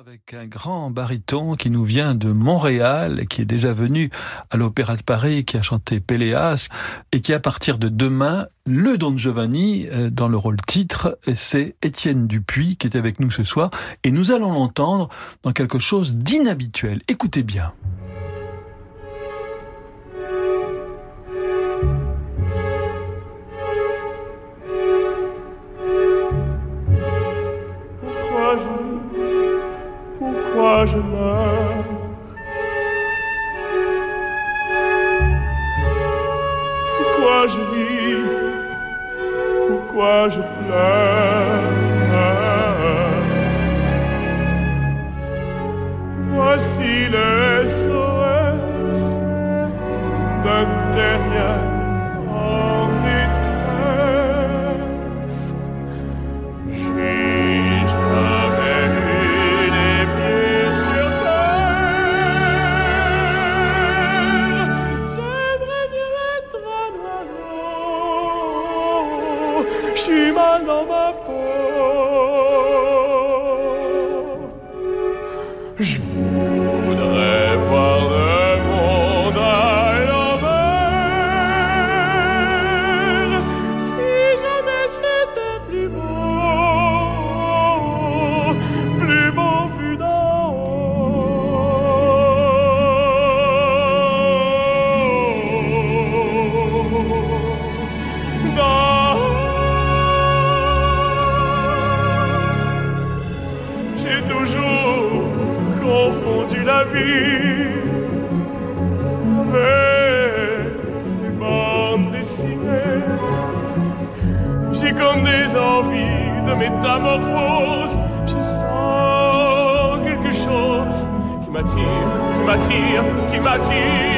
avec un grand baryton qui nous vient de Montréal, qui est déjà venu à l'Opéra de Paris, qui a chanté Péléas, et qui à partir de demain, le Don Giovanni, euh, dans le rôle titre, c'est Étienne Dupuis qui est avec nous ce soir, et nous allons l'entendre dans quelque chose d'inhabituel. Écoutez bien. Meurs. Pourquoi je vis Pourquoi je pleure Voici le SOS d'un dernier qui m'attire, qui m'attire, qui m'attire.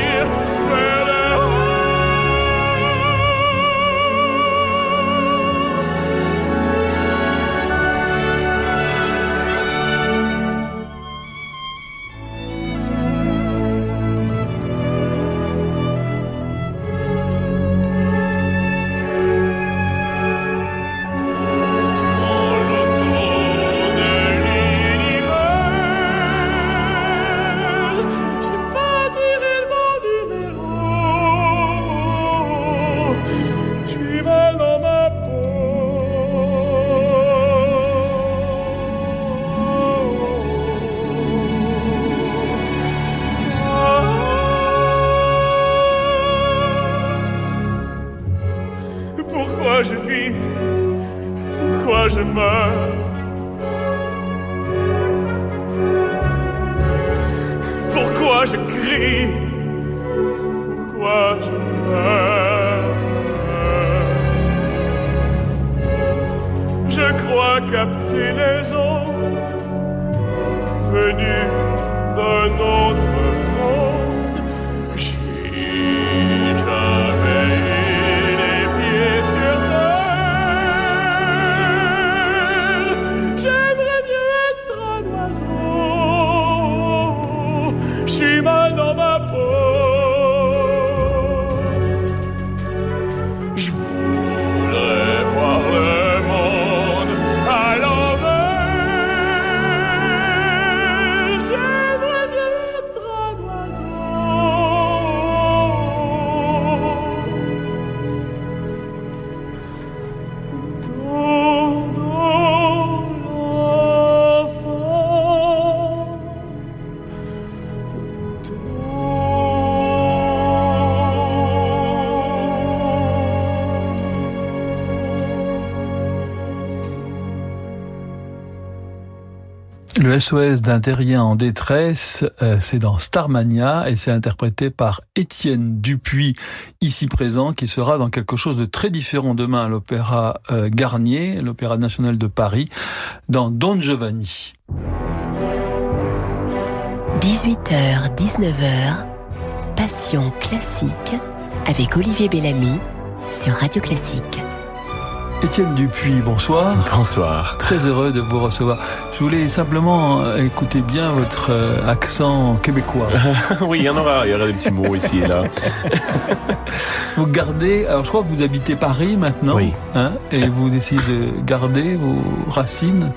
D'un terrien en détresse, euh, c'est dans Starmania et c'est interprété par Étienne Dupuis, ici présent, qui sera dans quelque chose de très différent demain à l'Opéra euh, Garnier, l'Opéra national de Paris, dans Don Giovanni. 18h, 19h, Passion classique avec Olivier Bellamy sur Radio Classique. Étienne Dupuis, bonsoir. Bonsoir. Très heureux de vous recevoir. Je voulais simplement euh, écouter bien votre euh, accent québécois. oui, il y en aura, il y aura des petits mots ici et là. vous gardez, alors je crois que vous habitez Paris maintenant, Oui. hein, et vous essayez de garder vos racines.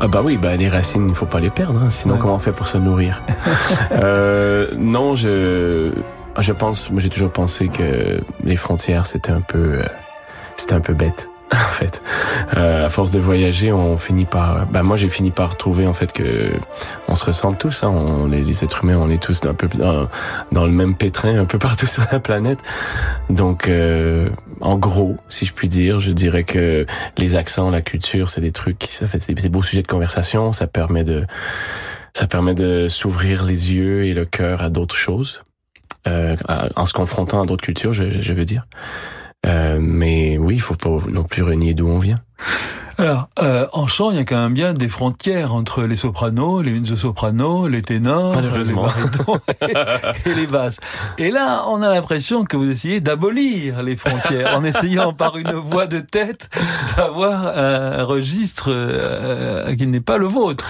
Ah bah oui, bah les racines, il faut pas les perdre, hein, sinon Ouais. comment on fait pour se nourrir euh, Non, je, je pense, moi j'ai toujours pensé que les frontières c'était un peu, euh, c'était un peu bête. En fait, euh, à force de voyager, on finit par. Bah moi, j'ai fini par trouver en fait que on se ressemble tous. Hein, on, les, les êtres humains, on est tous un peu dans, le même pétrin, un peu partout sur la planète. Donc, euh, en gros, si je puis dire, je dirais que les accents, la culture, c'est des trucs, qui- ça fait c'est des beaux sujets de conversation. Ça permet de, ça permet de s'ouvrir les yeux et le cœur à d'autres choses, euh, en se confrontant à d'autres cultures, je- je veux dire. Euh, mais oui, il faut pas non plus renier d'où on vient. Alors, euh, en chant, il y a quand même bien des frontières entre les sopranos, les mezzo-sopranos, les ténors, les barytons et, et les basses. Et là, on a l'impression que vous essayez d'abolir les frontières en essayant par une voix de tête d'avoir un registre euh, qui n'est pas le vôtre.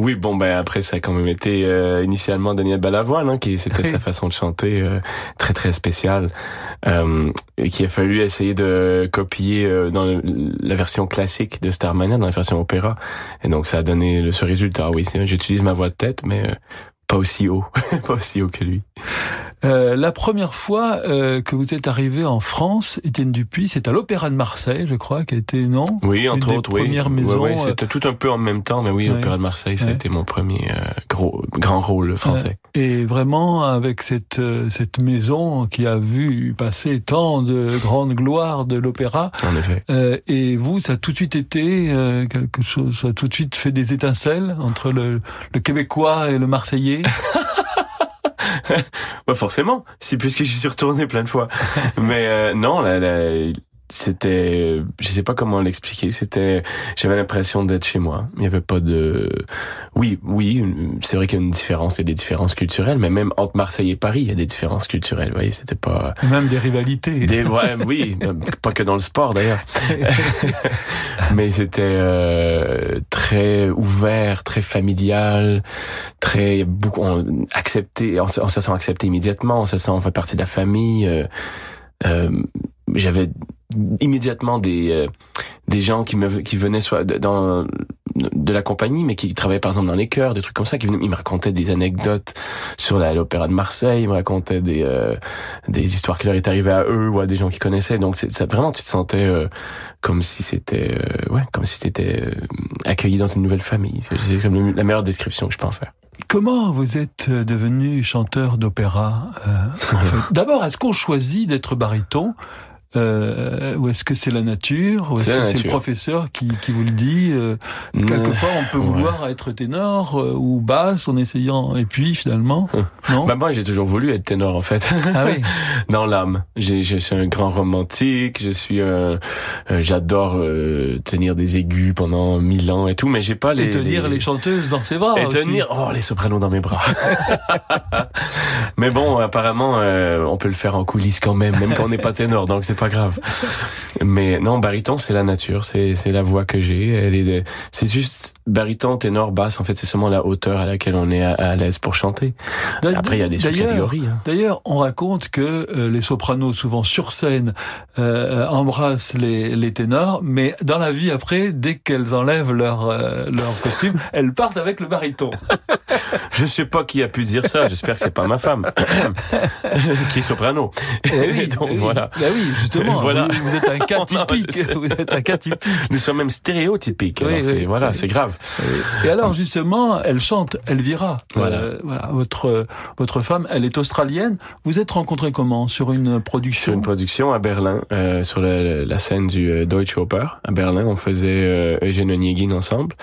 Oui, bon, ben après, ça a quand même été euh, initialement Daniel Balavoine, hein, qui c'était sa façon de chanter euh, très très spéciale, euh, et qu'il a fallu essayer de copier euh, dans le- la version classique de Starmania, dans la version opéra, et donc ça a donné le, ce résultat. Oui, c'est- j'utilise ma voix de tête, mais euh, pas aussi haut, pas aussi haut que lui. Euh, la première fois euh, que vous êtes arrivé en France, Étienne Dupuis, c'est à l'Opéra de Marseille, je crois, qui a été, non? Oui, entre autres, oui. premières Ouais, maisons, ouais, euh, c'était tout un peu en même temps, mais oui, Ouais. Opéra de Marseille, ça a Ouais. été mon premier euh, gros grand rôle français. Et vraiment, avec cette, euh, cette maison qui a vu passer tant de grandes gloires de l'opéra, En effet. euh, et vous, ça a tout de suite été euh, quelque chose, ça a tout de suite fait des étincelles entre le, le québécois et le marseillais? Ouais, forcément. Si puisque j'y suis retourné plein de fois. Mais euh, non, la, la- c'était, je sais pas comment l'expliquer. C'était, j'avais l'impression d'être chez moi. Il y avait pas de, oui, oui, c'est vrai qu'il y a une différence, il y a des différences culturelles, mais même entre Marseille et Paris, il y a des différences culturelles. Vous voyez, c'était pas. même des rivalités. Des, ouais, oui, pas que dans le sport d'ailleurs. Mais c'était euh, très ouvert, très familial, très beaucoup on, accepté. On, se- on se sent accepté immédiatement. On se sent on fait partie de la famille. euh, euh, J'avais immédiatement des euh, des gens qui me qui venaient soit de- dans de la compagnie, mais qui travaillaient par exemple dans les chœurs, des trucs comme ça, qui venaient, ils me racontaient des anecdotes sur l'opéra de Marseille, ils me racontaient des euh, des histoires qui leur étaient arrivées à eux ou à des gens qu'ils connaissaient. Donc ça vraiment tu te sentais euh, comme si c'était euh, ouais comme si t'étais euh, accueilli dans une nouvelle famille. C'est comme la meilleure description que je peux en faire. Comment vous êtes euh, devenu chanteur d'opéra euh, en fait? D'abord, est-ce qu'on choisit d'être baryton euh, ou est-ce que c'est la nature? Ou est-ce que c'est le professeur qui, qui vous le dit euh, Quelquefois, on peut ouais. vouloir être ténor euh, ou basse en essayant, et puis finalement, non? Bah moi j'ai toujours voulu être ténor en fait. Ah oui. dans l'âme. J'ai, je suis un grand romantique. Je suis un, euh, j'adore euh, tenir des aigus pendant mille ans et tout, mais j'ai pas les Et tenir les, chanteuses dans ses bras. et aussi. tenir oh les sopranos dans mes bras. mais bon, apparemment euh, on peut le faire en coulisses quand même, même quand on n'est pas ténor, donc c'est pas grave. Mais non, baryton c'est la nature, c'est la voix que j'ai. Elle est, c'est juste baryton, ténor, basse. En fait, c'est seulement la hauteur à laquelle on est à, à l'aise pour chanter. Après, il y a des sous-catégories. hein. D'ailleurs, on raconte que euh, les sopranos, souvent sur scène, euh, embrassent les, les ténors, mais dans la vie après, dès qu'elles enlèvent leur, euh, leur costume, elles partent avec le baryton. Je sais pas qui a pu dire ça. J'espère que c'est pas ma femme qui est soprano. Eh oui, Donc eh oui. voilà. Ben oui, justement. Voilà. Vous, vous êtes un cas typique. Vous êtes un cas typique. Nous sommes même stéréotypiques. Oui, voilà, oui. c'est grave. Et alors justement, elle chante Elvira. Voilà. Euh, voilà. Votre votre femme, elle est australienne. Vous êtes rencontrés comment? Sur une production? Sur une production à Berlin, euh, sur la, la scène du euh, Deutsche Oper à Berlin, on faisait euh, Eugène Onegin ensemble.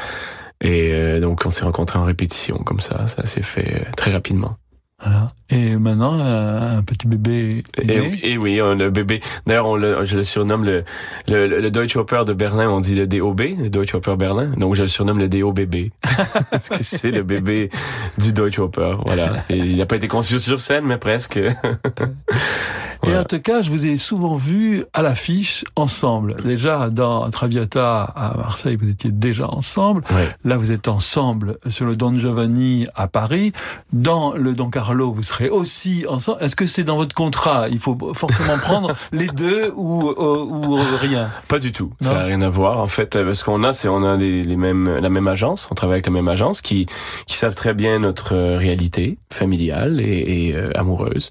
Et euh, donc on s'est rencontrés en répétition comme ça, ça s'est fait très rapidement. Voilà. Et maintenant, un, un petit bébé est Et, oui, le bébé. D'ailleurs, je le surnomme le, le, le Deutsche Oper de Berlin. On dit le DOB, le Deutsche Oper Berlin. Donc je le surnomme le DOBB parce que c'est le bébé du Deutsche Oper. Voilà. Et il n'a pas été conçu sur scène, mais presque. Et en tout cas, je vous ai souvent vu à l'affiche ensemble. Déjà dans Traviata à Marseille, vous étiez déjà ensemble. Ouais. Là, vous êtes ensemble sur le Don Giovanni à Paris. Dans le Don Carlo, vous serez aussi ensemble. Est-ce que c'est dans votre contrat? Il faut forcément prendre les deux ou, ou, ou rien? Pas du tout. Non. Ça n'a rien à voir. En fait, euh, ce qu'on a, c'est on a les, les mêmes, la même agence. On travaille avec la même agence qui, qui savent très bien notre euh, réalité familiale et, et, euh, amoureuse.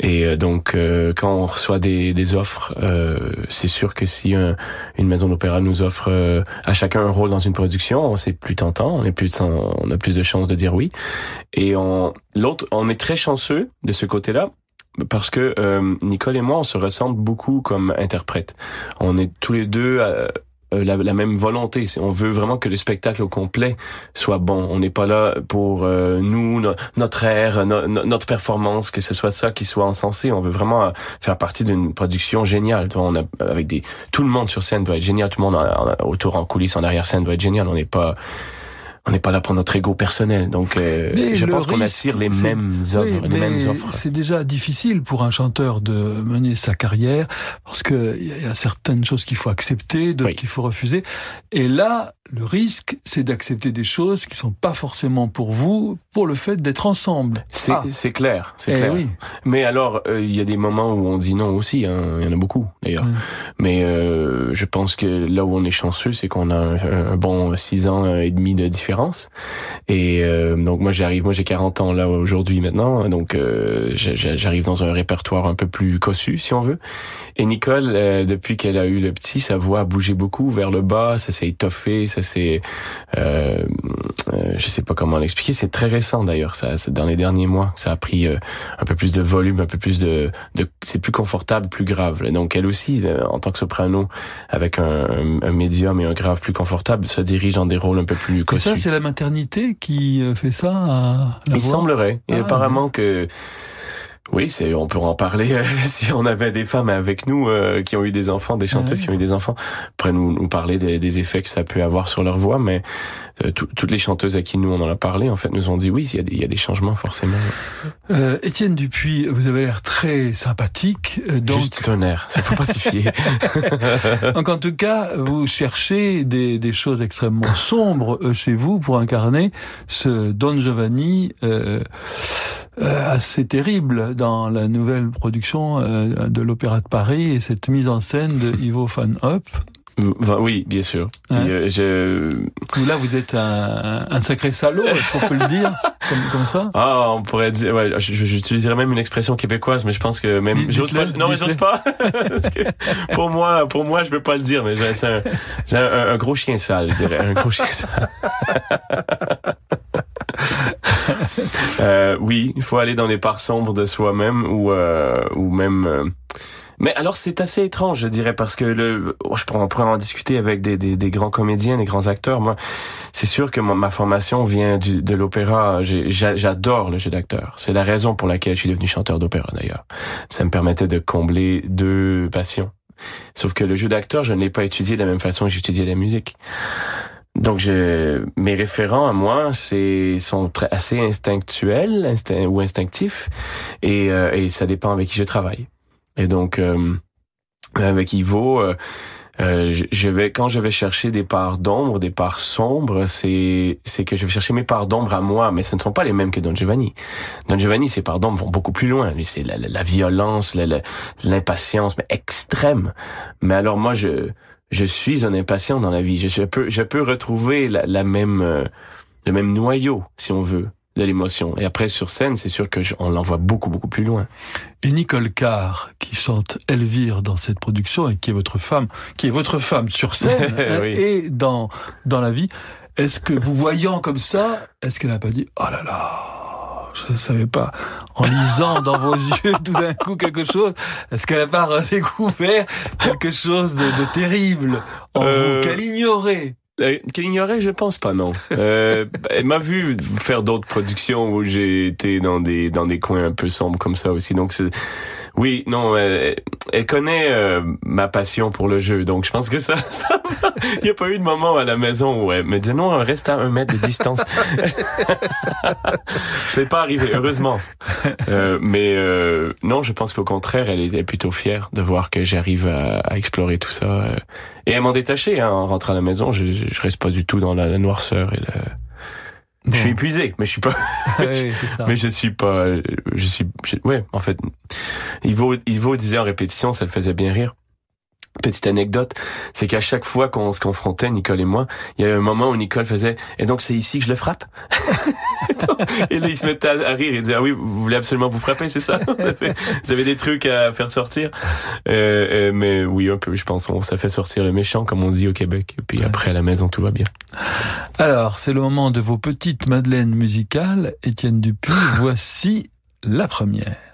Et euh, donc, euh, quand on reçoit des, des offres, euh, c'est sûr que si un- une maison d'opéra nous offre euh, à chacun un rôle dans une production, c'est plus tentant. On est plus, on a plus de chances de dire oui. Et on, l'autre, on est très chanceux de ce côté-là. Parce que euh, Nicole et moi, on se ressemble beaucoup comme interprètes. On est tous les deux euh, la, même volonté. On veut vraiment que le spectacle au complet soit bon. On n'est pas là pour euh, nous, no- notre air, no- no- notre performance, que ce soit ça qui soit encensé. On veut vraiment euh, faire partie d'une production géniale. On a avec des tout le monde sur scène doit être génial. Tout le monde en- autour en coulisses, en arrière scène doit être génial. On n'est pas on n'est pas là pour notre ego personnel. Donc, euh, je pense qu'on attire les mêmes œuvres, Oui, les mêmes offres. C'est déjà difficile pour un chanteur de mener sa carrière parce que il y a- il y a certaines choses qu'il faut accepter, d'autres Oui. qu'il faut refuser. Et là, le risque, c'est d'accepter des choses qui sont pas forcément pour vous, pour le fait d'être ensemble. C'est Ah. c'est clair, c'est Eh clair. oui. Mais alors, euh, il y a des moments où on dit non aussi. hein. Il y en a beaucoup d'ailleurs. Ouais. Mais euh, je pense que là où on est chanceux, c'est qu'on a un, un bon six ans et demi de différence. Et euh, donc moi j'arrive, moi j'ai 40 ans là aujourd'hui maintenant, donc euh, j'arrive dans un répertoire un peu plus cossu si on veut. Et Nicole, euh, depuis qu'elle a eu le petit, sa voix a bougé beaucoup vers le bas, ça s'est étoffé, ça s'est, euh, euh, je sais pas comment l'expliquer, c'est très récent d'ailleurs, ça, c'est dans les derniers mois, ça a pris euh, un peu plus de volume, un peu plus de, de c'est plus confortable, plus grave. Donc elle aussi, euh, en tant que soprano, avec un, un médium et un grave plus confortable, se dirige dans des rôles un peu plus Et cossus. ça, c'est la maternité qui fait ça à la Il voix? semblerait. Et Ah, apparemment que oui, c'est on pourra en parler euh, si on avait des femmes avec nous euh, qui ont eu des enfants, des chanteuses qui ont eu des enfants, pourraient nous, nous parler des, des effets que ça peut avoir sur leur voix. Mais euh, tout- toutes les chanteuses à qui nous on en a parlé, en fait, nous ont dit oui, il y a des, il y a des changements forcément. Euh, Étienne Dupuis, vous avez l'air très sympathique. euh, Donc, Juste air, ça faut pas s'y fier. Donc en tout cas, vous cherchez des, des choses extrêmement sombres chez vous pour incarner ce Don Giovanni assez terrible dans la nouvelle production euh, de l'Opéra de Paris et cette mise en scène de Ivo van Hoop. Enfin, oui, bien sûr. Hein Et, je... Là, vous êtes un, un sacré salaud, est-ce qu'on peut le dire comme, comme ça? Ah, on pourrait dire, ouais, j'utiliserais même une expression québécoise, mais je pense que même, j'ose pas, non, mais j'ose pas. Parce que pour moi, pour moi, je peux pas le dire, mais j'ai un gros chien sale, je dirais, un gros chien sale. Euh, oui, il faut aller dans les parts sombres de soi-même ou, euh, ou même, euh, mais alors c'est assez étrange, je dirais, parce que le, oh, je pourrais, en discuter avec des, des, des grands comédiens, des grands acteurs. Moi, c'est sûr que ma formation vient du, de l'opéra. J'adore le jeu d'acteur. C'est la raison pour laquelle je suis devenu chanteur d'opéra d'ailleurs. Ça me permettait de combler deux passions. Sauf que le jeu d'acteur, je ne l'ai pas étudié de la même façon que j'étudiais la musique. Donc, je, mes référents à moi, c'est sont très, assez instinctuels instinct, ou instinctifs, et, euh, et ça dépend avec qui je travaille. Et donc, euh, avec Ivo, euh, euh, je- vais quand je vais chercher des parts d'ombre, des parts sombres, c'est c'est que je vais chercher mes parts d'ombre à moi, mais ce ne sont pas les mêmes que Don Giovanni. Don Giovanni, ses parts d'ombre vont beaucoup plus loin. Lui, c'est la, la, violence, l'impatience, mais extrême. Mais alors moi, je je suis un impatient dans la vie. Je, je peux je peux retrouver la, la même euh, le même noyau, si on veut, de l'émotion. Et après sur scène, c'est sûr que je- on l'envoie beaucoup beaucoup plus loin. Et Nicole Carr, qui chante Elvire dans cette production et qui est votre femme, qui est votre femme sur scène hein, Oui. et dans, dans la vie, est-ce que vous voyant comme ça, est-ce qu'elle n'a pas dit, oh là là, je ne savais pas, en lisant dans vos yeux tout d'un coup quelque chose, est-ce qu'elle n'a pas redécouvert quelque chose de, de terrible? En Euh, vous, qu'elle ignorait Euh, Qu'elle ignorait, je pense pas, non. Euh, elle m'a vu faire d'autres productions où j'ai été dans des dans des coins un peu sombres comme ça aussi. Donc c'est Oui, non, elle, elle connaît euh, ma passion pour le jeu, donc je pense que ça, ça. Il n'y a pas eu de moment à la maison où elle me disait non, reste à un mètre de distance. C'est pas arrivé, heureusement. Euh, mais euh, non, je pense qu'au contraire, elle était plutôt fière de voir que j'arrive à, à explorer tout ça. euh. Et elle m'en détachait hein, en rentrant à la maison. Je, je, reste pas du tout dans la, la noirceur et le... Je suis épuisé, mais je suis pas. Oui, ça. Mais je suis pas, je suis, ouais, en fait, Ivo, Ivo disait en répétition, ça le faisait bien rire. Petite anecdote, c'est qu'à chaque fois qu'on se confrontait, Nicole et moi, il y a un moment où Nicole faisait, et donc c'est ici que je le frappe? et là, il se mettait à, à rire et disait, ah oui, vous voulez absolument vous frapper, c'est ça? vous avez des trucs à faire sortir? Euh, euh, mais oui, un peu, je pense, on, ça fait sortir le méchant, comme on dit au Québec. Et puis après, à la maison, tout va bien. Alors, c'est le moment de vos petites madeleines musicales. Étienne Dupuis, voici la première.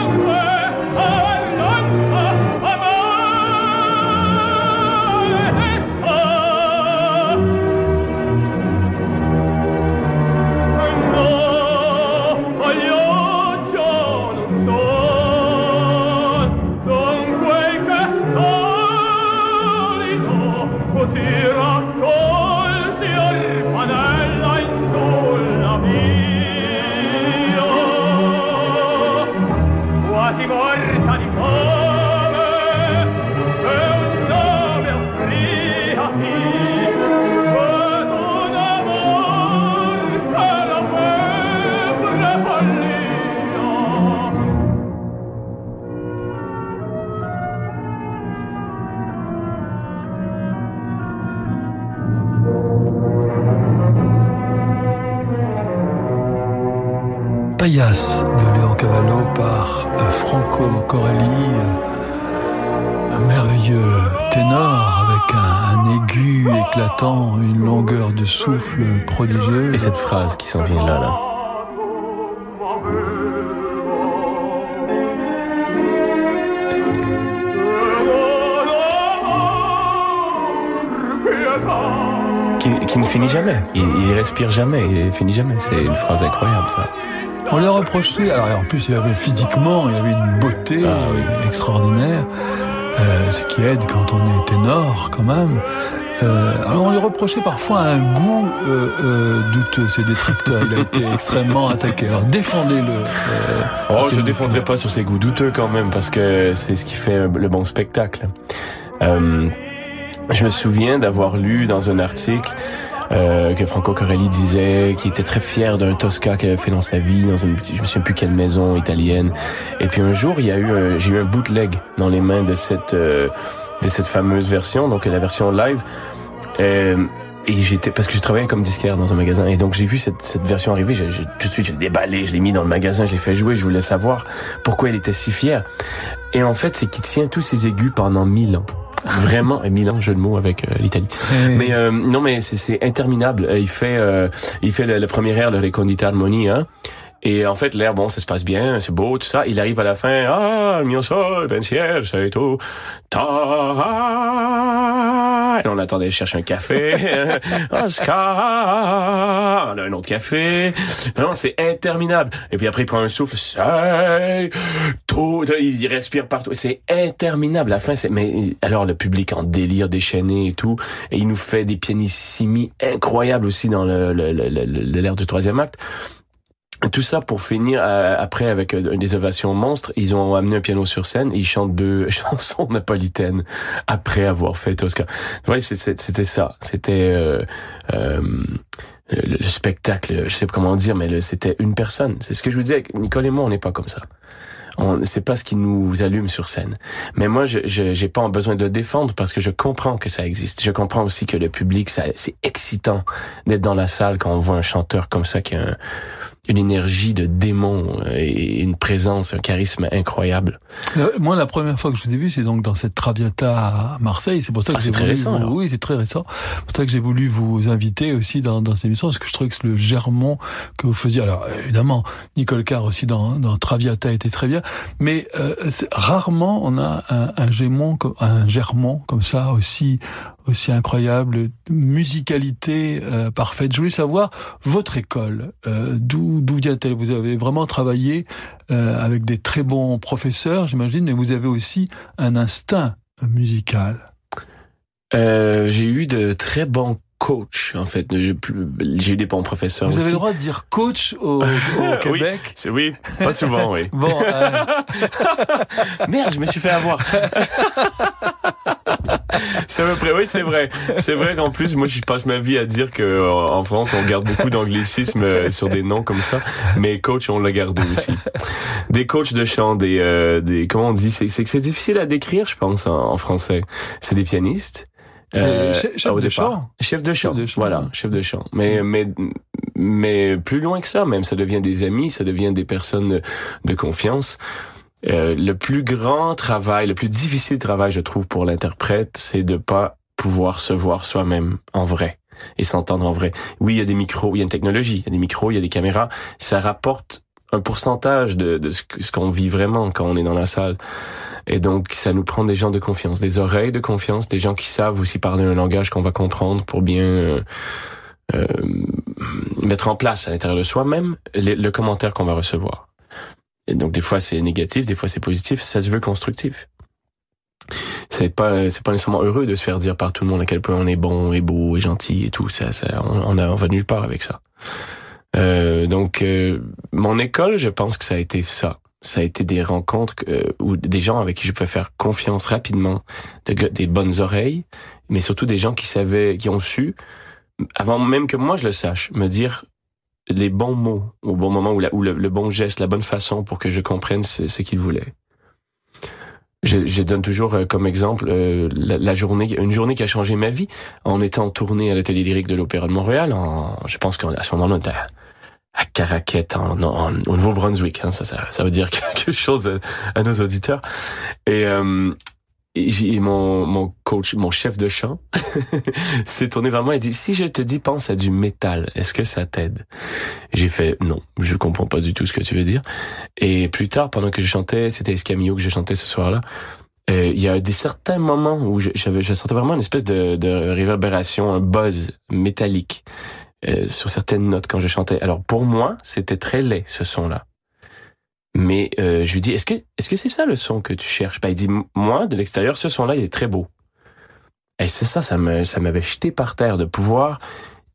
De Léon Cavallo par euh, Franco Corelli, euh, un merveilleux ténor avec un, aigu éclatant, une longueur de souffle prodigieuse. Et cette phrase qui s'en vient là, là. Qui, qui ne finit jamais. Il respire jamais, il finit jamais. C'est une phrase incroyable, ça. On lui reproché, alors en plus il avait physiquement, il avait une beauté Ah oui. extraordinaire, euh, ce qui aide quand on est ténor quand même. Euh, alors on lui reprochait parfois un goût euh, euh, douteux, ses détracteurs. Il a été extrêmement attaqué. Alors défendez-le. euh, Oh, je Étienne défendrai pas sur ses goûts douteux quand même, parce que c'est ce qui fait le bon spectacle. Euh, je me souviens d'avoir lu dans un article euh, que Franco Corelli disait qu'il était très fier d'un Tosca qu'il avait fait dans sa vie, dans une, je me souviens plus quelle maison italienne. Et puis un jour, il y a eu, un- j'ai eu un bootleg dans les mains de cette euh, de cette fameuse version, donc la version live. Euh, et j'étais parce que je travaillais comme disquaire dans un magasin et donc j'ai vu cette, cette version arriver. J'ai- tout de suite, j'ai déballé, je l'ai mis dans le magasin, je l'ai fait jouer. Je voulais savoir pourquoi il était si fier. Et en fait, c'est qu'il tient tous ses aigus pendant mille ans. Vraiment, ans, jeu de mots avec euh, l'Italie. Mais euh, non, mais c'est, c'est interminable. Il fait, euh, il fait le, le premier air, le Recondita Harmonie, hein. Et en fait, l'air, bon, ça se passe bien, c'est beau, tout ça. Il arrive à la fin, ah, il mio sol, pensier, c'est tout. Ta. Et on attendait, je cherche un café. Oscar. Un autre café. Vraiment, c'est interminable. Et puis après, il prend un souffle, c'est tout. Il respire partout. C'est interminable. La fin, c'est, mais alors le public en délire déchaîné et tout. Et il nous fait des pianissimi incroyables aussi dans le, le, le, le- le- l'air du troisième acte. Tout ça pour finir euh, après avec euh, des ovations monstres. Ils ont amené un piano sur scène ils chantent deux chansons napolitaines après avoir fait Tosca. Ouais, c'était ça. C'était euh, euh, le, le spectacle. Je sais pas comment dire, mais c'était une personne. C'est ce que je vous disais. Nicole et moi, on n'est pas comme ça. C'est pas ce qui nous allume sur scène. Mais moi, je j'ai pas besoin de défendre parce que je comprends que ça existe. Je comprends aussi que le public, c'est excitant d'être dans la salle quand on voit un chanteur comme ça qui a un- une énergie de démon et une présence, un charisme incroyable. Euh, Moi, la première fois que je vous ai vu, c'est donc dans cette Traviata à Marseille. C'est pour ça que Ah, c'est très récent, vous-. Oui, c'est très récent. C'est pour ça que j'ai voulu vous inviter aussi dans, dans cette émission, parce que je trouvais que le germont que vous faisiez, alors évidemment, Nicole Carr aussi dans, dans Traviata était très bien, mais euh, rarement on a un, un gémon, un germont comme ça aussi aussi incroyable, musicalité euh, parfaite. Je voulais savoir votre école, euh, d'où d'où vient-elle Vous avez vraiment travaillé euh, avec des très bons professeurs, j'imagine, mais vous avez aussi un instinct musical. Euh, j'ai eu de très bons coachs, en fait. J'ai eu des bons professeurs Vous aussi. avez le droit de dire coach au, au Oui. Québec C'est oui, pas souvent, oui. Bon, euh, Merde, je me suis fait avoir. c'est à peu près, oui, c'est vrai. C'est vrai qu'en plus, moi, je passe ma vie à dire que euh, en France, on garde beaucoup d'anglicismes euh, sur des noms comme ça. Mais coach, on l'a gardé aussi. Des coachs de chant, des, euh, des, comment on dit, c'est, c'est, c'est difficile à décrire, je pense, en, en français. C'est des pianistes. De départ. chant. Chef de chant. Chef de chant, Voilà, chef de chant. Mais, mais, mais plus loin que ça, même, ça devient des amis, ça devient des personnes de, de confiance. Euh, le plus grand travail, le plus difficile travail, je trouve, pour l'interprète, c'est de pas pouvoir se voir soi-même en vrai et s'entendre en vrai. Oui, il y a des micros, il y a une technologie, il y a des micros, il y a des caméras. Ça rapporte un pourcentage de, de ce qu'on vit vraiment quand on est dans la salle. Et donc, ça nous prend des gens de confiance, des oreilles de confiance, des gens qui savent aussi parler un langage qu'on va comprendre pour bien euh, euh, mettre en place à l'intérieur de soi-même le, le commentaire qu'on va recevoir. Donc, des fois, c'est négatif, des fois, c'est positif. Ça se veut constructif. C'est pas, c'est pas nécessairement heureux de se faire dire par tout le monde à quel point on est bon et beau et gentil et tout. Ça, ça on, on, a, on va nulle part avec ça. Euh, donc, euh, mon école, je pense que ça a été ça. Ça a été des rencontres euh, où des gens avec qui je peux faire confiance rapidement, de- des bonnes oreilles, mais surtout des gens qui savaient, qui ont su, avant même que moi je le sache, me dire les bons mots au bon moment ou, le, bon geste, la bonne façon pour que je comprenne ce, qu'ils voulaient. Je, donne toujours euh, comme exemple euh, la, journée, une journée qui a changé ma vie. En tournée à l'atelier lyrique de l'Opéra de Montréal. En, je pense qu'à ce moment-là, on était à, Caraquette, en, au Nouveau-Brunswick. Hein, ça, ça, veut dire quelque chose à, à nos auditeurs. Et, euh, et mon, mon coach, mon chef de chant, s'est tourné vers moi et dit si je te dis pense à du métal, est-ce que ça t'aide? J'ai fait non, je comprends pas du tout ce que tu veux dire. Et plus tard, pendant que je chantais, c'était Escamillo que je chantais ce soir-là. euh, Il y a des certains moments où je, je sentais vraiment une espèce de, de réverbération, un buzz métallique euh, sur certaines notes quand je chantais. Alors pour moi, c'était très laid ce son-là. Mais euh, je lui dis, est-ce que est-ce que c'est ça le son que tu cherches? Ben il dit, moi de l'extérieur, ce son-là, il est très beau. Et c'est ça, ça ça m'avait jeté par terre de pouvoir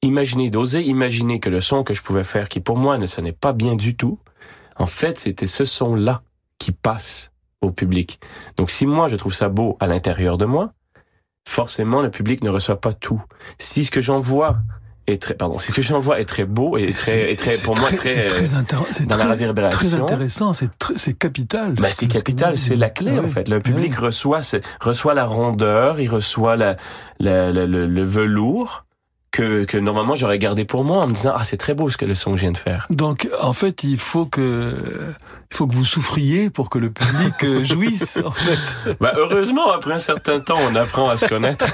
imaginer, d'oser imaginer que le son que je pouvais faire, qui pour moi ne sonnait pas bien du tout, en fait, c'était ce son-là qui passe au public. Donc si moi je trouve ça beau à l'intérieur de moi, forcément le public ne reçoit pas tout. Si ce que j'envoie est très, pardon, si ce que j'envoie est très beau et très, et très pour moi très, très, dans la réverbération. Très intéressant, c'est c'est capital. Ben, c'est capital, c'est la clé Ah en oui. fait. Le public Oui. reçoit reçoit la rondeur, il reçoit la, la- la- le, le velours que, que normalement j'aurais gardé pour moi en me disant ah c'est très beau ce que le son que je viens de faire. Donc, en fait, il faut que, il faut que vous souffriez pour que le public euh, jouisse, en fait. Ben, heureusement après un certain temps on apprend à se connaître.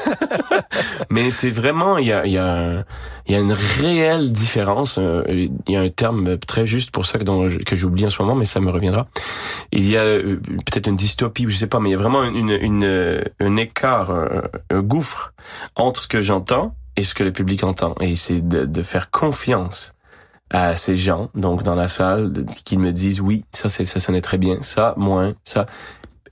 Mais c'est vraiment il y a il y a y a une réelle différence. euh, Il y a un terme très juste pour ça que, dont que j'oublie en ce moment, mais ça me reviendra. Il y a euh, peut-être une dystopie, je sais pas, mais il y a vraiment une, une, un écart, un, un gouffre entre ce que j'entends et ce que le public entend. Et c'est de, de faire confiance à ces gens, donc dans la salle, de- qui me disent oui, ça c'est ça sonnait très bien, ça moins, ça.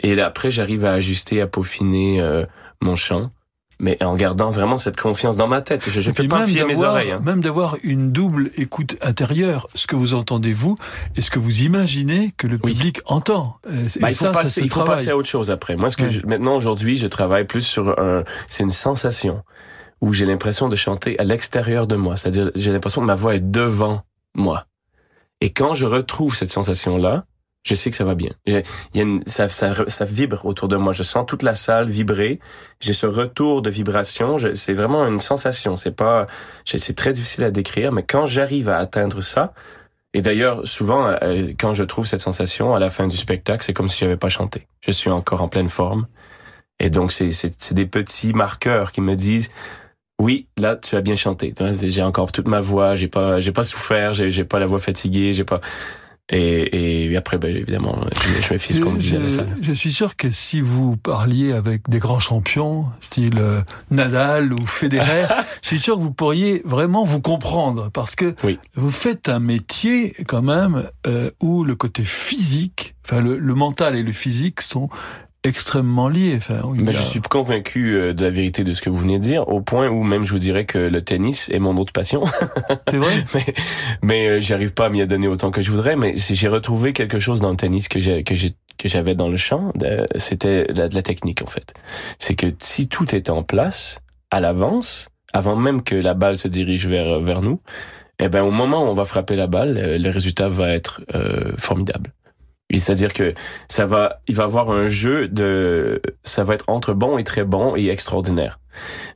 Et là, après, j'arrive à ajuster, à peaufiner euh, mon chant, mais en gardant vraiment cette confiance dans ma tête. Je ne Et peux pas fier mes oreilles. Hein. Même d'avoir une double écoute intérieure, ce que vous entendez vous et ce que vous imaginez que le Oui. public entend. Et Bah, il faut, ça, passer, se il faut passer à autre chose après. Moi, ce que Ouais. je- maintenant aujourd'hui, je travaille plus sur un, c'est une sensation où j'ai l'impression de chanter à l'extérieur de moi. C'est-à-dire, j'ai l'impression que ma voix est devant moi. Et quand je retrouve cette sensation-là, je sais que ça va bien. Ça, ça, vibre autour de moi. Je sens toute la salle vibrer. J'ai ce retour de vibration. C'est vraiment une sensation. C'est pas, c'est très difficile à décrire, mais quand j'arrive à atteindre ça, Et d'ailleurs, souvent, euh, quand je trouve cette sensation à la fin du spectacle, c'est comme si j'avais pas chanté. Je suis encore en pleine forme. Et donc, c'est des petits marqueurs qui me disent, oui, là, tu as bien chanté. J'ai encore toute ma voix, j'ai pas, j'ai pas souffert, j'ai, pas la voix fatiguée, j'ai pas, et, et après, ben, évidemment, je, je me fie ce qu'on me dit à la salle. Je suis sûr que si vous parliez avec des grands champions, style euh, Nadal ou Federer, je suis sûr que vous pourriez vraiment vous comprendre parce que Oui. vous faites un métier quand même euh, où le côté physique, enfin le, le mental et le physique sont extrêmement liés. Enfin, a- je suis convaincu euh, de la vérité de ce que vous venez de dire, au point où même je vous dirais que le tennis est mon autre passion. C'est vrai? Mais mais euh, j'arrive pas à m'y adonner autant que je voudrais. Mais j'ai retrouvé quelque chose dans le tennis que j'ai que j'ai que j'avais dans le champ. C'était la, la technique en fait. C'est que si tout était en place à l'avance, avant même que la balle se dirige vers vers nous, eh ben au moment où on va frapper la balle, le résultat va être euh, formidable. C'est-à-dire que ça va, il va avoir un jeu de, ça va être entre bon et très bon et extraordinaire.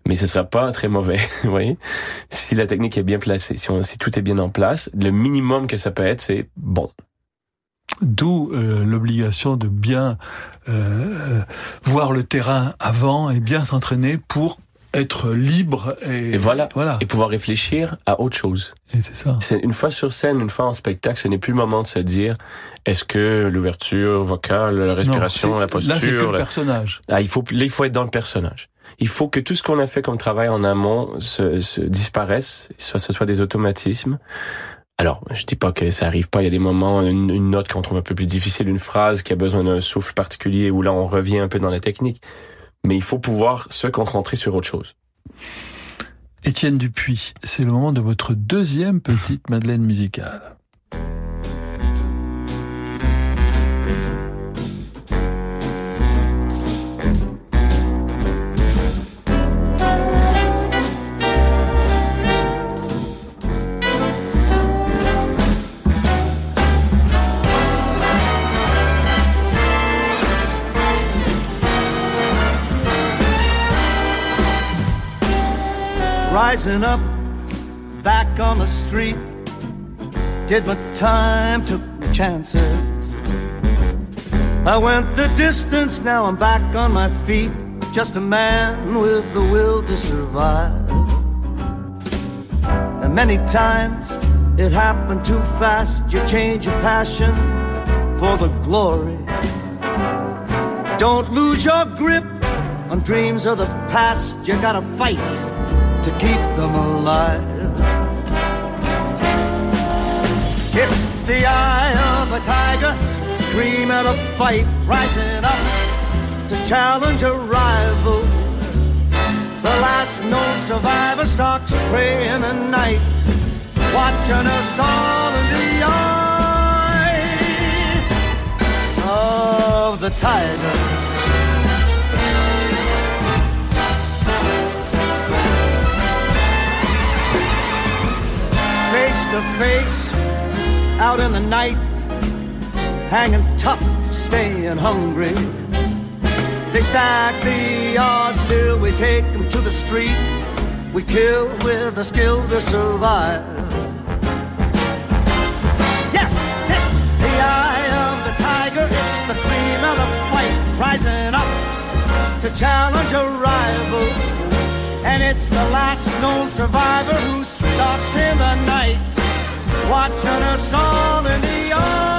Mais ce sera pas très mauvais, vous voyez. Si la technique est bien placée, si, tout est bien en place, le minimum que ça peut être, c'est bon. D'où euh, l'obligation de bien euh, voir le terrain avant et bien s'entraîner pour être libre et, Et voilà. voilà. Et pouvoir réfléchir à autre chose. Et c'est ça. C'est une fois sur scène, une fois en spectacle, ce n'est plus le moment de se dire est-ce que l'ouverture vocale, la respiration, Non, la c'est- Là, c'est que posture, le personnage. Ah, il faut, là, il faut être dans le personnage. Il faut que tout ce qu'on a fait comme travail en amont se, se disparaisse, soit ce soit des automatismes. Alors, je dis pas que ça arrive pas. Il y a des moments, une, une note qu'on trouve un peu plus difficile, une phrase qui a besoin d'un souffle particulier, où là, on revient un peu dans la technique. Mais il faut pouvoir se concentrer sur autre chose. Étienne Dupuis, c'est le moment de votre deuxième petite Madeleine musicale. Up back on the street. Did my time, took my chances. I went the distance, now I'm back on my feet. Just a man with the will to survive. And many times it happened too fast. You change your passion for the glory. Don't lose your grip on dreams of the past. You gotta fight to keep them alive. It's the eye of a tiger, dream of a fight, rising up to challenge a rival. The last known survivor stalks prey in the night, watching us all in the eye of the tiger. To face out in the night, hanging tough, staying hungry. They stack the odds till we take them to the street. We kill with the skill to survive. Yes, it's the eye of the tiger, it's the cream of the fight, rising up to challenge a rival. And it's the last known survivor who stalks in the night, watching us all in the eye.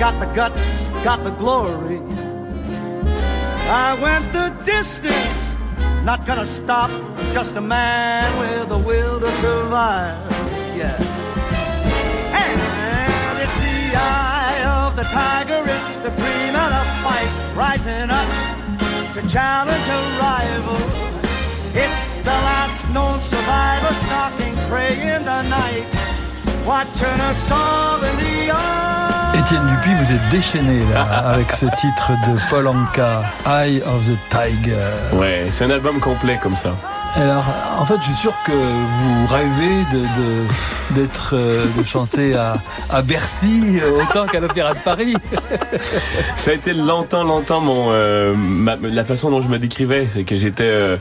Got the guts, got the glory. I went the distance, not gonna stop. Just a man with a will to survive. Yes. And it's the eye of the tiger, it's the cream of the fight, rising up to challenge a rival. It's the last known survivor stalking prey in the night, watching us all in the eye. Étienne Dupuis, vous êtes déchaîné là avec ce titre de Paul Anka, Eye of the Tiger. Ouais, c'est un album complet comme ça. Alors, en fait, je suis sûr que vous rêvez de d'être euh, de chanter à, à Bercy autant qu'à l'Opéra de Paris. Ça a été longtemps, longtemps mon euh, ma- la façon dont je me décrivais, c'est que j'étais euh,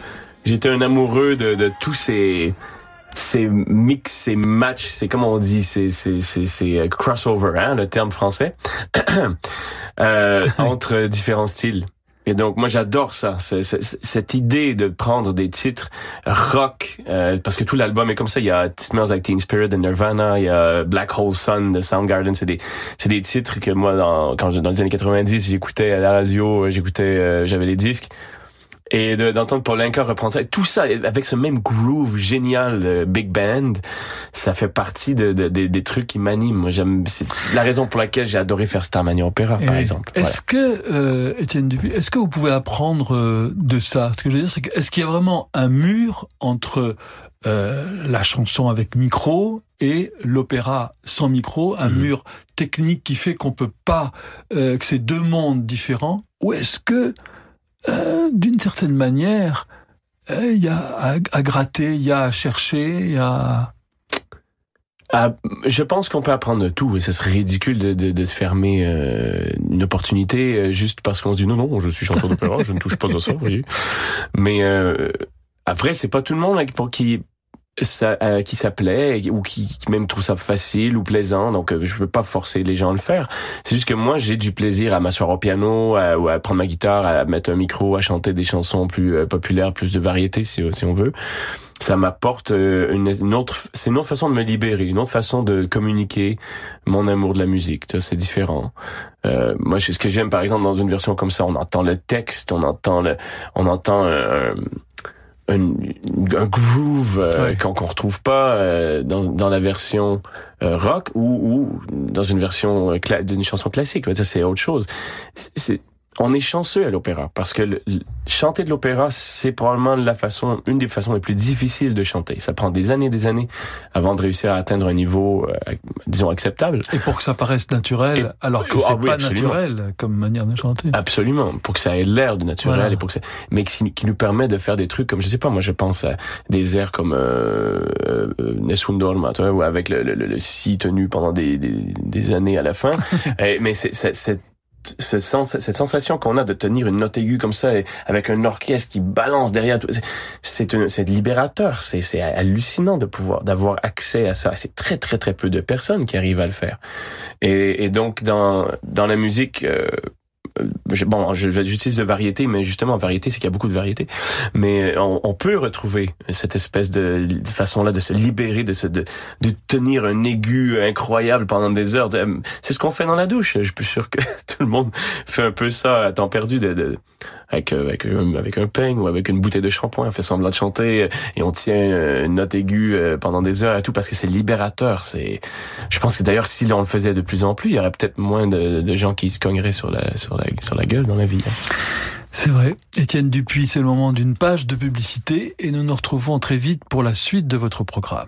j'étais un amoureux de, de tous ces ces mix, ces matchs, c'est comme on dit, c'est c'est c'est c'est euh, crossover, hein, le terme français, euh, entre différents styles. Et donc moi j'adore ça, c'est- c'est- c'est- cette idée de prendre des titres rock, euh, parce que tout l'album est comme ça. Il y a Smells Like Teen Spirit de Nirvana, il y a Black Hole Sun de Soundgarden. C'est des c'est des titres que moi dans quand je, dans les années 90 j'écoutais à la radio, j'écoutais, euh, j'avais les disques. Et de- d'entendre Paul Anka reprendre ça, tout ça avec ce même groove génial, euh, big band, ça fait partie de, de- des- des trucs qui m'animent. Moi, j'aime, c'est la raison pour laquelle j'ai adoré faire Starmania Opera, par Et exemple. Voilà. Est-ce que, euh, Étienne Dupuis, est-ce que vous pouvez apprendre euh, de ça? Ce que je veux dire, c'est que est-ce qu'il y a vraiment un mur entre euh, la chanson avec micro et l'opéra sans micro, un Mhm. mur technique qui fait qu'on peut pas, euh, que c'est deux mondes différents? Ou est-ce que, euh, d'une certaine manière, euh, il y a à, à gratter, il y a à chercher, il y a... Ah, je pense qu'on peut apprendre de tout et ce serait ridicule de, de, se fermer euh, une opportunité euh, juste parce qu'on se dit non non je suis chanteur d'opéra je ne touche pas à ça vous voyez. Mais euh, après c'est pas tout le monde pour qui ça euh, qui ça plaît ou qui, qui même trouve ça facile ou plaisant donc euh, je peux pas forcer les gens à le faire. C'est juste que moi j'ai du plaisir à m'asseoir au piano à, ou à prendre ma guitare à mettre un micro à chanter des chansons plus euh, populaires plus de variété si, si on veut. Ça m'apporte euh, une, autre c'est une autre façon de me libérer une autre façon de communiquer mon amour de la musique tu vois c'est différent. Euh, moi ce que j'aime par exemple dans une version comme ça on entend le texte on entend le on entend un, groove euh, Ouais. qu'on retrouve pas euh, dans, dans la version euh, rock ou, ou dans une version euh, d'une chanson classique ça c'est autre chose c'est on est chanceux à l'opéra parce que le- le- chanter de l'opéra, c'est probablement la façon, une des façons les plus difficiles de chanter. Ça prend des années et des années avant de réussir à atteindre un niveau, euh, disons, acceptable. Et pour que ça paraisse naturel, alors que Ah c'est oui, pas absolument. naturel comme manière de chanter. Absolument, pour que ça ait l'air de naturel Voilà. et pour que ça, mais qui, qui nous permet de faire des trucs comme je sais pas, moi je pense à des airs comme euh, euh, Nessun Dorma, tu vois, ou avec le, si tenu pendant des, des, des années à la fin. Mais c'est cette sensation qu'on a de tenir une note aiguë comme ça avec un orchestre qui balance derrière tout, c'est- libérateur c'est hallucinant de pouvoir d'avoir accès à ça. C'est très très très peu de personnes qui arrivent à le faire. Et, donc dans dans la musique euh, je- bon, j'utilise de variété, mais justement, variété, c'est qu'il y a beaucoup de variétés. Mais on, on peut retrouver cette espèce de, de façon-là de se libérer, de se de, de tenir un aigu incroyable pendant des heures. C'est ce qu'on fait dans la douche. Je suis sûr que tout le monde fait un peu ça à temps perdu, de, de avec euh, avec avec un peigne ou avec une bouteille de shampoing, on fait semblant de chanter euh, et on tient euh, une note aiguë euh, pendant des heures et tout parce que c'est libérateur. C'est, je pense que d'ailleurs si on le faisait de plus en plus, il y aurait peut-être moins de, de gens qui se cogneraient sur la sur la sur la gueule dans la vie. hein. C'est vrai. Étienne Dupuis, c'est le moment d'une page de publicité et nous nous retrouvons très vite pour la suite de votre programme.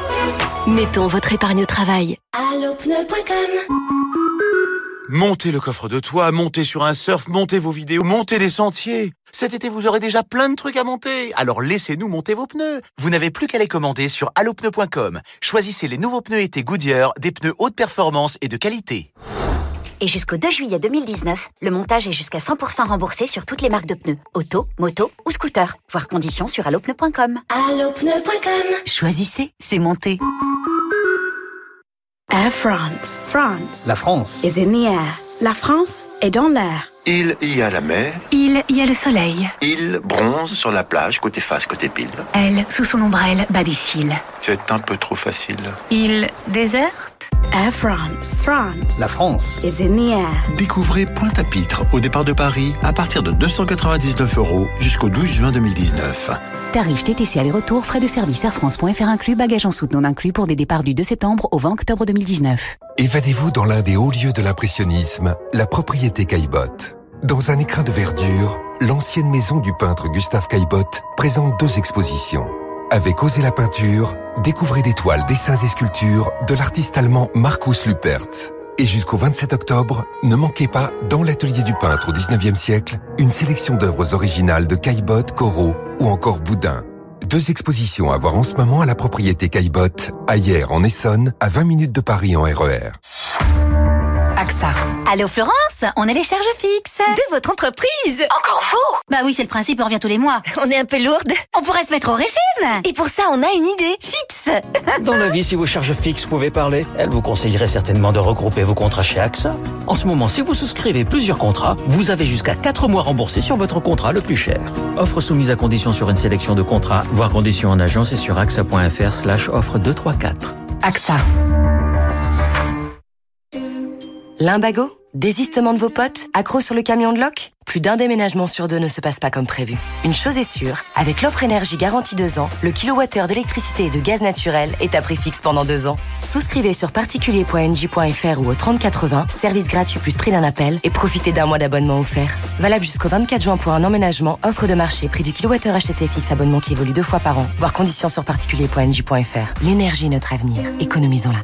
Mettons votre épargne au travail. Allopneu.com Montez le coffre de toit, montez sur un surf, montez vos vidéos, montez des sentiers. Cet été, vous aurez déjà plein de trucs à monter. Alors laissez-nous monter vos pneus. Vous n'avez plus qu'à les commander sur allopneu.com. Choisissez les nouveaux pneus été Goodyear, des pneus haute performance et de qualité. Et jusqu'au 2 juillet 2019, le montage est jusqu'à 100% remboursé sur toutes les marques de pneus, auto, moto ou scooter. Voir conditions sur allopneu.com. Allopneu.com Choisissez, c'est monté. Air France. France La France. is in the air. La France est dans l'air. Il y a la mer. Il y a le soleil. Il bronze sur la plage, côté face, côté pile. Elle, sous son ombrelle, bat des cils. C'est un peu trop facile. Il déserte. Air France. France La France. is in the air. Découvrez Pointe-à-Pitre au départ de Paris à partir de 299 euros jusqu'au 12 juin 2019. Tarif TTC aller-retour, frais de service Air France.fr inclus, bagages en soute non inclus pour des départs du 2 septembre au 20 octobre 2019. Évadez-vous dans l'un des hauts lieux de l'impressionnisme, la propriété Caillebotte. Dans un écrin de verdure, l'ancienne maison du peintre Gustave Caillebotte présente deux expositions. Avec Oser la peinture, découvrez des toiles, dessins et sculptures de l'artiste allemand Markus Lüpertz. Et jusqu'au 27 octobre, ne manquez pas, dans l'atelier du peintre au 19e siècle, une sélection d'œuvres originales de Caillebotte, Corot ou encore Boudin. Deux expositions à voir en ce moment à la propriété Caillebotte, Hier en Essonne, à 20 minutes de Paris en E RER. AXA. Allô Florence, on est les charges fixes. De votre entreprise Encore vous Bah oui, c'est le principe, on revient tous les mois. On est un peu lourde. On pourrait se mettre au régime. Et pour ça, on a une idée fixe. Dans la vie, si vos charges fixes pouvaient parler, elle vous conseillerait certainement de regrouper vos contrats chez AXA. En ce moment, si vous souscrivez plusieurs contrats, vous avez jusqu'à 4 mois remboursés sur votre contrat le plus cher. Offre soumise à condition sur une sélection de contrats, voire conditions en agence et sur axa.fr slash offre 234. AXA. Limbago Désistement de vos potes Accro sur le camion de loc Plus d'un déménagement sur deux ne se passe pas comme prévu. Une chose est sûre, avec l'offre énergie garantie 2 ans, le kilowattheure d'électricité et de gaz naturel est à prix fixe pendant 2 ans. Souscrivez sur particulier.nj.fr ou au 3080, service gratuit plus prix d'un appel et profitez d'un mois d'abonnement offert. Valable jusqu'au 24 juin pour un emménagement, offre de marché, prix du kilowattheure acheté fixe, abonnement qui évolue deux fois par an. Voir conditions sur particulier.nj.fr. L'énergie est notre avenir. Économisons-la.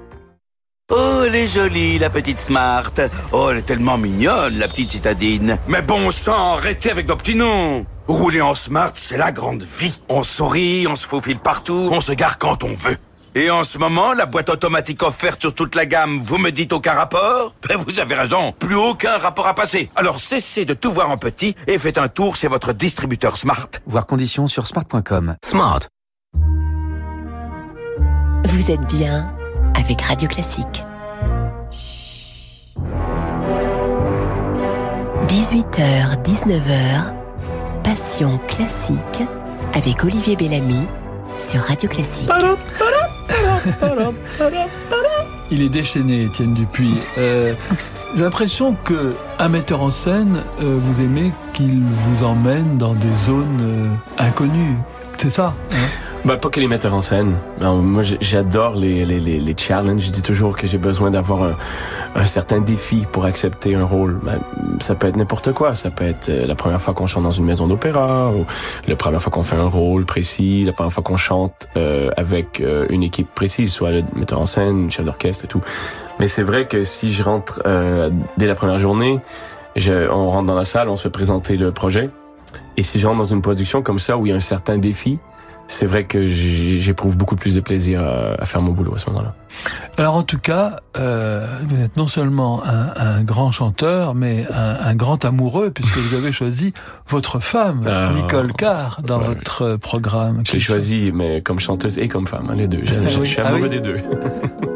Oh, elle est jolie, la petite Smart. Oh, elle est tellement mignonne, la petite citadine. Mais bon sang, arrêtez avec vos petits noms. Rouler en smart, c'est la grande vie. On sourit, on se faufile partout, on se gare quand on veut. Et en ce moment, la boîte automatique offerte sur toute la gamme, vous me dites aucun rapport? Ben vous avez raison, plus aucun rapport à passer. Alors cessez de tout voir en petit et faites un tour chez votre distributeur Smart. Voir conditions sur smart.com. Smart. Vous êtes bien avec Radio Classique. 18h, 19h, Passion classique avec Olivier Bellamy sur Radio Classique. Il est déchaîné, Étienne Dupuis. Euh, J'ai l'impression que un metteur en scène, euh, vous aimez qu'il vous emmène dans des zones euh, inconnues. C'est ça hein? Bah, pas que les metteurs en scène. Non, moi, j'adore les, les, les, les, challenges. Je dis toujours que j'ai besoin d'avoir un, un, certain défi pour accepter un rôle. Ben, ça peut être n'importe quoi. Ça peut être la première fois qu'on chante dans une maison d'opéra, ou la première fois qu'on fait un rôle précis, la première fois qu'on chante euh, avec euh, une équipe précise, soit le metteur en scène, chef d'orchestre et tout. Mais c'est vrai que si je rentre euh, dès la première journée, je, on rentre dans la salle, on se fait présenter le projet. Et si je rentre dans une production comme ça où il y a un certain défi, c'est vrai que j'éprouve beaucoup plus de plaisir à, faire mon boulot à ce moment-là. Alors en tout cas, euh, vous êtes non seulement un, un grand chanteur, mais un, un, grand amoureux, puisque vous avez choisi votre femme, ah, Nicole Carr, dans ouais, votre programme. Je l'ai choisi, mais comme chanteuse et comme femme, hein, les deux. Je, je, je suis amoureux ah oui. des deux.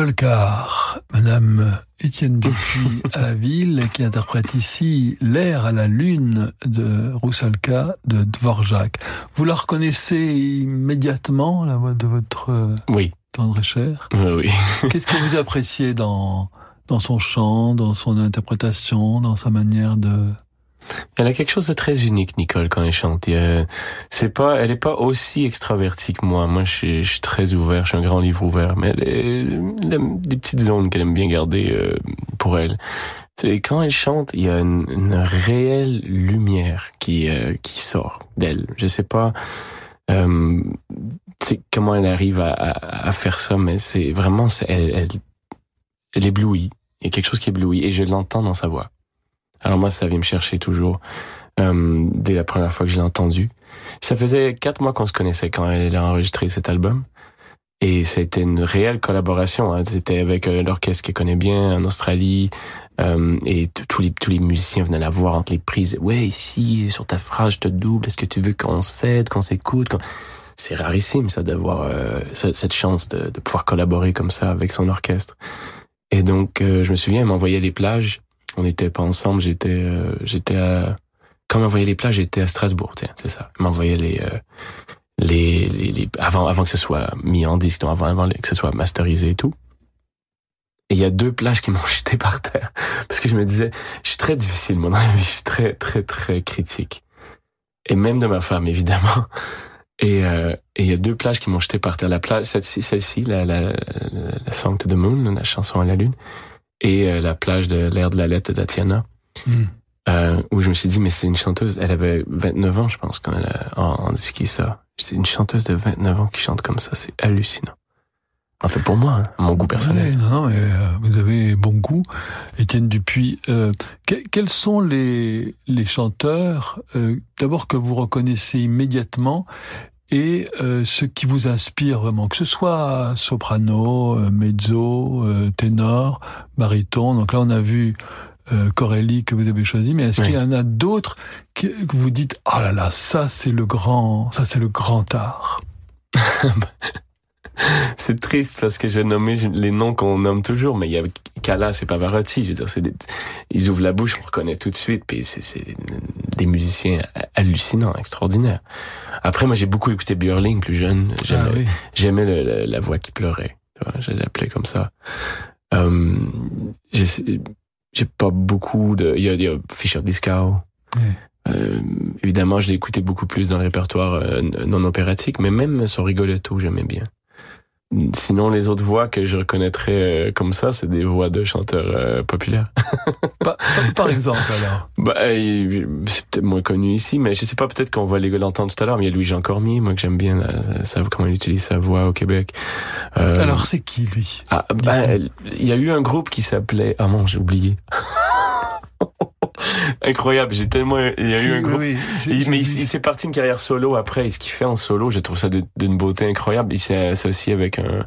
Nicole Carr, Madame Étienne Dupuis à la ville, qui interprète ici l'air à la lune de Roussalka de Dvorak. Vous la reconnaissez immédiatement, la voix de votre oui. tendre et cher Oui. Qu'est-ce que vous appréciez dans, dans son chant, dans son interprétation, dans sa manière de... Elle a quelque chose de très unique, Nicole, quand elle chante. C'est pas, elle est pas aussi extravertie que moi. Moi, je suis, très ouvert, je suis un grand livre ouvert, mais elle, elle a des petites zones qu'elle aime bien garder euh, pour elle. Et quand elle chante, il y a une, réelle lumière qui euh, qui sort d'elle. Je sais pas euh, comment elle arrive à faire ça, mais c'est vraiment, elle, elle, elle éblouit. Il y a quelque chose qui éblouit et je l'entends dans sa voix. Alors moi, ça vient me chercher toujours euh, dès la première fois que je l'ai entendu. Ça faisait quatre mois qu'on se connaissait quand elle a enregistré cet album. Et c'était une réelle collaboration. Hein. C'était avec euh, l'orchestre qu'elle connaît bien en Australie. Euh, et tous les, tous les musiciens venaient la voir entre les prises. Ouais, ici, sur ta phrase, je te double. Est-ce que tu veux qu'on s'aide, qu'on s'écoute C'est rarissime, ça, d'avoir euh, cette chance de, de, pouvoir collaborer comme ça avec son orchestre. Et donc, euh, je me souviens, elle m'envoyait les plages On n'était pas ensemble. J'étais, euh, j'étais à, quand m'envoyait les plages, j'étais à Strasbourg. Tiens, c'est ça. M'envoyait les, euh, les, les, les- avant, avant que ce soit mis en disque, avant, avant que ce soit masterisé et tout. Et il y a deux plages qui m'ont jeté par terre. Parce que je me disais, je suis très difficile, la vie. Je suis très, très, très critique. Et même de ma femme, évidemment. Et euh, et il y a deux plages qui m'ont jeté par terre. La plage, celle-ci, celle-ci la, la, la, la Song to the Moon, la chanson à la lune, et euh, la plage de l'air de la lettre de Tatiana, Hmm. euh, où je me suis dit, mais c'est une chanteuse, elle avait 29 ans, je pense, quand elle a en, en ça. C'est une chanteuse de 29 ans qui chante comme ça, c'est hallucinant. En fait, pour moi, hein, mon goût personnel. Ouais, non, non, mais euh, vous avez bon goût. Étienne Dupuis, euh, que- quels sont les, les chanteurs, euh, d'abord que vous reconnaissez immédiatement, et euh, ceux qui vous inspirent vraiment, que ce soit soprano, euh, mezzo, euh, ténor, baryton. Donc là, on a vu euh, Corelli que vous avez choisi, mais est-ce qu'il y en a d'autres que, que vous dites, oh là là, ça c'est le grand, ça c'est le grand art. C'est triste parce que je vais nommer les noms qu'on nomme toujours, mais il y a Callas et Pavarotti. Je veux dire, c'est des- ils ouvrent la bouche, on reconnaît tout de suite, puis c'est, c'est des musiciens hallucinants, extraordinaires. Après, moi, j'ai beaucoup écouté Björling plus jeune. J'aimais, Ah oui. j'aimais le- le- la voix qui pleurait. Tu vois, je l'appelais comme ça. Euh, j'ai, j'ai pas beaucoup de. Il y a, il y a Fischer Discow. Euh, évidemment, je l'ai écouté beaucoup plus dans le répertoire euh, non opératique, mais même son rigoletto, j'aimais bien. Sinon, les autres voix que je reconnaîtrais euh, comme ça, c'est des voix de chanteurs euh, populaires. Par, par exemple, alors. Bah, euh, c'est peut-être moins connu ici, mais je sais pas, peut-être qu'on va les- l'entendre tout à l'heure, mais il y a Louis-Jean Cormier, moi que j'aime bien, là, ça, comment il utilise sa voix au Québec. Alors c'est qui lui? Ah, bah, il y a eu un groupe qui s'appelait, ah non, j'ai oublié. Incroyable, j'ai tellement, il y a eu un groupe, oui, mais il, il s'est parti une carrière solo après, et ce qu'il fait en solo, je trouve ça d'une beauté incroyable. Il s'est associé avec un,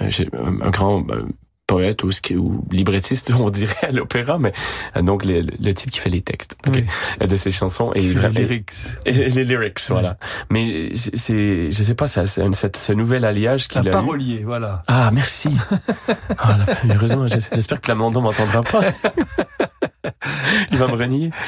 un, grand euh, poète ou, ou librettiste, on dirait à l'opéra, mais euh, donc le, le type qui fait les textes euh, de ses chansons et, les lyrics. et les lyrics, voilà. Mais c'est- je sais pas, ça, cette- ce nouvel alliage qu'il a eu. parolier, voilà. Ah, merci. Ah, là, heureusement, j'es- j'espère que Plamondon m'entendra pas. Il va me renier.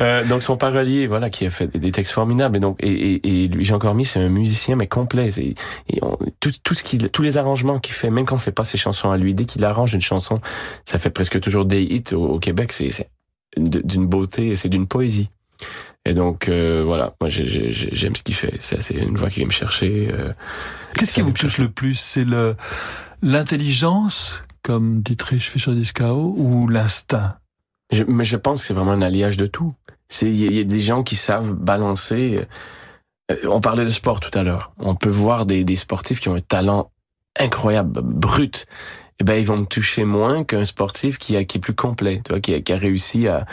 Euh, donc son parolier, voilà, qui a fait des textes formidables. Et donc, et, et, et lui, Jean Cormier, c'est un musicien mais complet. Et on- tout, tout ce qu'il, tous les arrangements qu'il fait, même quand c'est pas ses chansons à lui, dès qu'il arrange une chanson, ça fait presque toujours des hits au, au Québec. C'est, d'une beauté, et c'est d'une poésie. Et donc euh, voilà, moi j'ai- j'ai- j'ai- j'aime ce qu'il fait. C'est une voix qui vient me chercher. euh, Qu'est-ce qui vous touche le plus? C'est le l'intelligence, comme Dietrich Fischer-Dieskau, ou l'instinct? Je, mais je pense que c'est vraiment un alliage de tout. Il y, y a des gens qui savent balancer. euh, on parlait de sport tout à l'heure. On peut voir des, des sportifs qui ont un talent incroyable, brut. Eh ben ils vont me toucher moins qu'un sportif qui a qui est plus complet, tu vois, qui a, qui a réussi à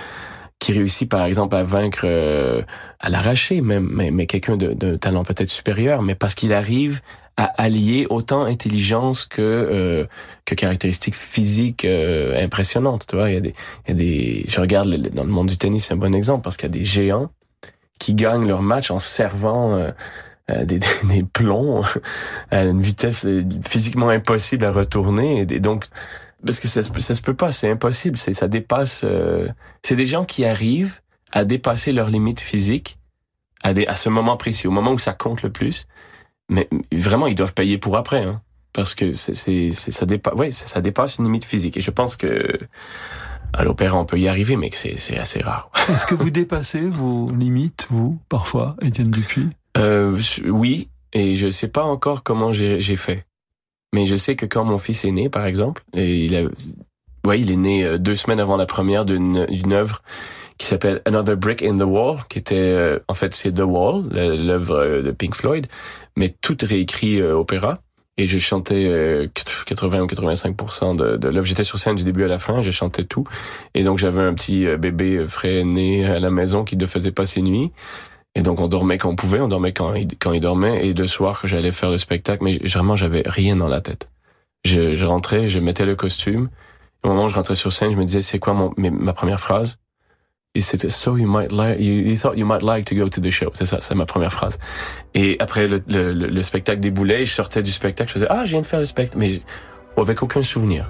qui réussit par exemple à vaincre euh, à l'arracher même, mais, mais quelqu'un de- d'un talent peut-être supérieur, mais parce qu'il arrive à allier autant intelligence que euh, que caractéristiques physiques euh, impressionnantes. Tu vois, il y a des, y a des, je regarde le- dans le monde du tennis, c'est un bon exemple parce qu'il y a des géants qui gagnent leur match en servant euh, euh, des, des, plombs à une vitesse physiquement impossible à retourner. Et, donc, parce que ça ça se peut pas, c'est impossible. C'est, ça dépasse. c'est des gens qui arrivent à dépasser leurs limites physiques à, des, à ce moment précis, au moment où ça compte le plus. Mais vraiment, ils doivent payer pour après, hein, parce que c'est, c'est, c'est- ça dépasse. Ouais, ça, ça dépasse une limite physique. Et je pense que à l'opéra, on peut y arriver, mais que c'est, c'est assez rare. Est-ce que vous dépassez vos limites, vous, parfois, Étienne Dupuis? Euh, oui, et je sais pas encore comment j'ai j'ai fait. Mais je sais que quand mon fils est né, par exemple, et il a, ouais, il est né euh, deux semaines avant la première d'une d'une œuvre qui s'appelle Another Brick in the Wall, qui était, euh, en fait, c'est The Wall, l'œuvre euh, de Pink Floyd, mais tout réécrit euh, opéra. Et je chantais euh, 80 ou 85% de, l'œuvre. J'étais sur scène du début à la fin, je chantais tout. Et donc j'avais un petit euh, bébé euh, frais né à la maison qui ne faisait pas ses nuits. Et donc on dormait quand on pouvait, on dormait quand il, quand il dormait. Et le soir, j'allais faire le spectacle, mais vraiment j'avais rien dans la tête. Je, je rentrais, je mettais le costume. Au moment où je rentrais sur scène, je me disais c'est quoi mon, ma première phrase? Et c'était so you might like you, you thought you might like to go to the show. C'est ça, c'est ma première phrase. Et après le, le, le- le spectacle déboulait, je sortais du spectacle, je faisais ah je viens de faire le spectacle, mais avec aucun souvenir.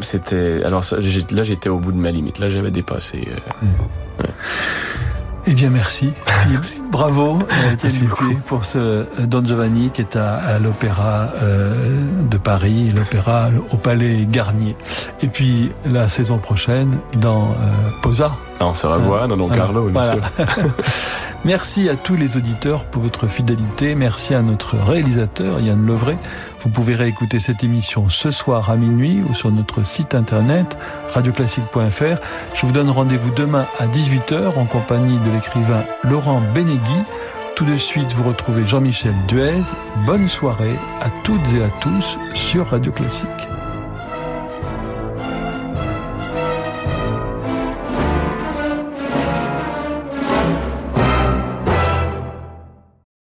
C'était. Alors ça, là, j'étais au bout de ma limite. Là, j'avais dépassé. euh, Eh bien, merci. Puis, bravo, euh, Étienne pour ce euh, Don Giovanni qui est à, à l'Opéra euh, de Paris, l'Opéra au Palais Garnier. Et puis, la saison prochaine, dans euh, Posa. On se revoit dans Don Carlo, bien sûr. Merci à tous les auditeurs pour votre fidélité. Merci à notre réalisateur Yann Levray. Vous pouvez réécouter cette émission ce soir à minuit ou sur notre site internet radioclassique.fr. Je vous donne rendez-vous demain à 18h en compagnie de l'écrivain Laurent Benegui. Tout de suite, vous retrouvez Jean-Michel Duez. Bonne soirée à toutes et à tous sur Radio Classique.